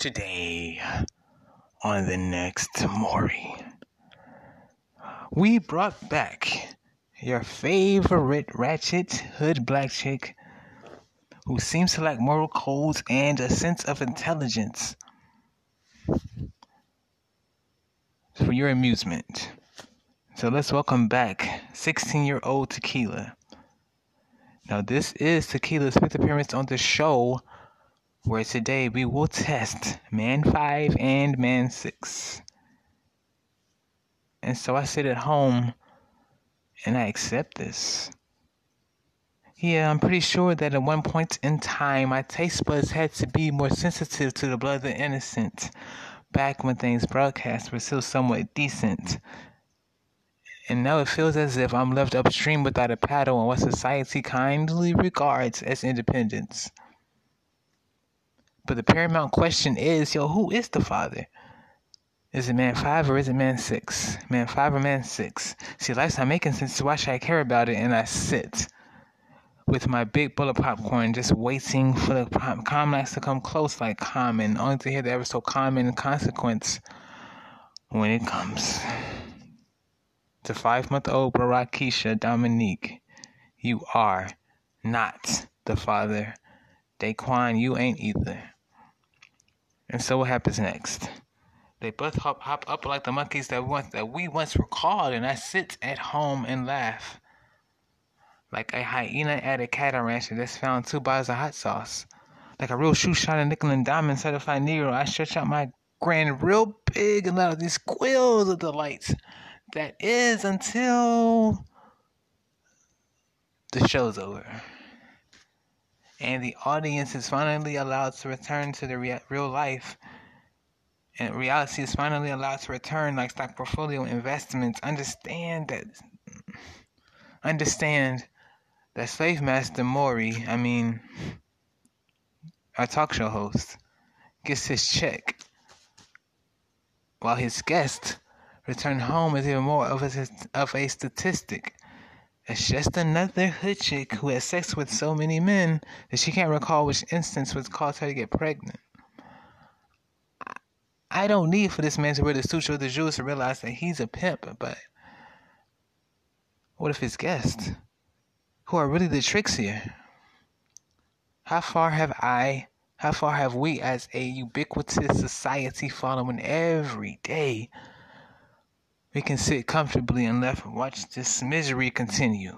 Today on the next Maury, we brought back your favorite ratchet hood black chick who seems to lack moral codes and a sense of intelligence for your amusement. So let's welcome back 16 year old Tequila. Now, this is Tequila's fifth appearance on the show where today we will test Man 5 and Man 6. And so I sit at home and I accept this. Yeah, I'm pretty sure that at one point in time, my taste buds had to be more sensitive to the blood of the innocent back when things broadcast were still somewhat decent. And now it feels as if I'm left upstream without a paddle on what society kindly regards as independence. But the paramount question is, yo, who is the father? Is it man five or is it man six? Man five or man six? See, life's not making sense, so why should I care about it? And I sit with my big bowl of popcorn, just waiting for the climax to come close like common, only to hear the ever so common consequence when it comes. To five month old Barakisha Dominique, you are not the father. Daquan, you ain't either. And so what happens next? They both hop, hop up like the monkeys that once that we once recalled, and I sit at home and laugh. Like a hyena at a cattle ranch that's found two bottles of hot sauce. Like a real shoe shot of nickel and diamond certified Negro, I stretch out my grin real big and let out these squeals of delight. That is until the show's over and the audience is finally allowed to return to the rea- real life. And reality is finally allowed to return like stock portfolio investments. Understand that understand that slave master maury i mean our talk show host gets his check while his guest return home is even more of a, of a statistic it's just another hood chick who has sex with so many men that she can't recall which instance was caused her to get pregnant. I don't need for this man to wear the suture of the jewels to realize that he's a pimp, but what if his guests, who are really the tricks here? How far have I, how far have we as a ubiquitous society fallen every day we can sit comfortably and left watch this misery continue.